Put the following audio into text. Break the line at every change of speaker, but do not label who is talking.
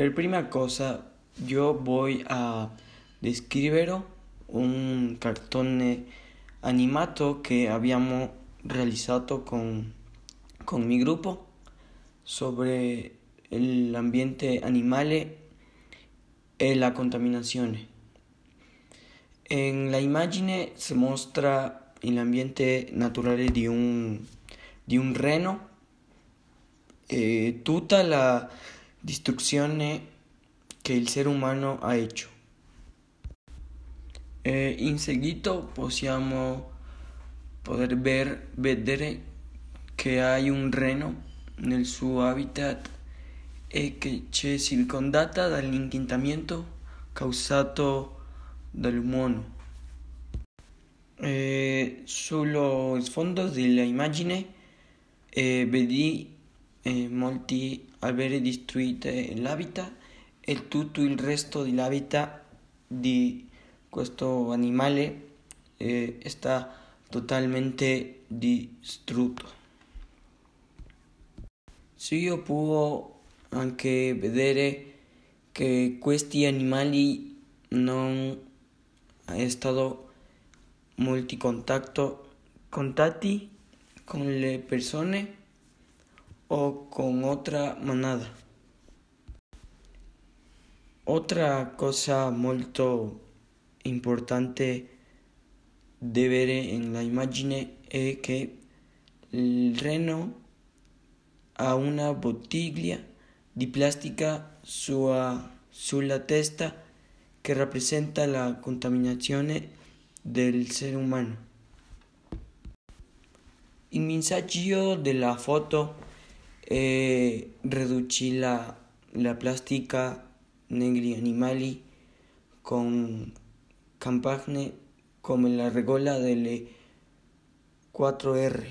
Per prima cosa io voy a descrivere un cartone animato che abbiamo realizzato con, con mi gruppo sobre l'ambiente animale e la contaminazione. En la immagine si mostra l'ambiente naturale di un, di un reno e tutta la distruzione che il ser umano ha hecho. E in seguito possiamo poter ver, vedere che un reno nel suo habitat e che c'è circondata dall'inquinamento causato dall'uomo. E sullo sfondo dell'immagine eh, vedi eh, molti alberi distruiti l'habitat e tutto il resto dell'habitat di questo animale eh, sta totalmente distrutto. Si io può anche vedere che questi animali non è stato molti contatti con le persone o con otra manada. Otra cosa molto importante da vedere in la immagine è che il reno ha una bottiglia di plastica sua, sulla testa che rappresenta la contaminazione del ser umano. Il messaggio della foto è ridurre la, la plastica negli animali con campagne come la regola delle 4R.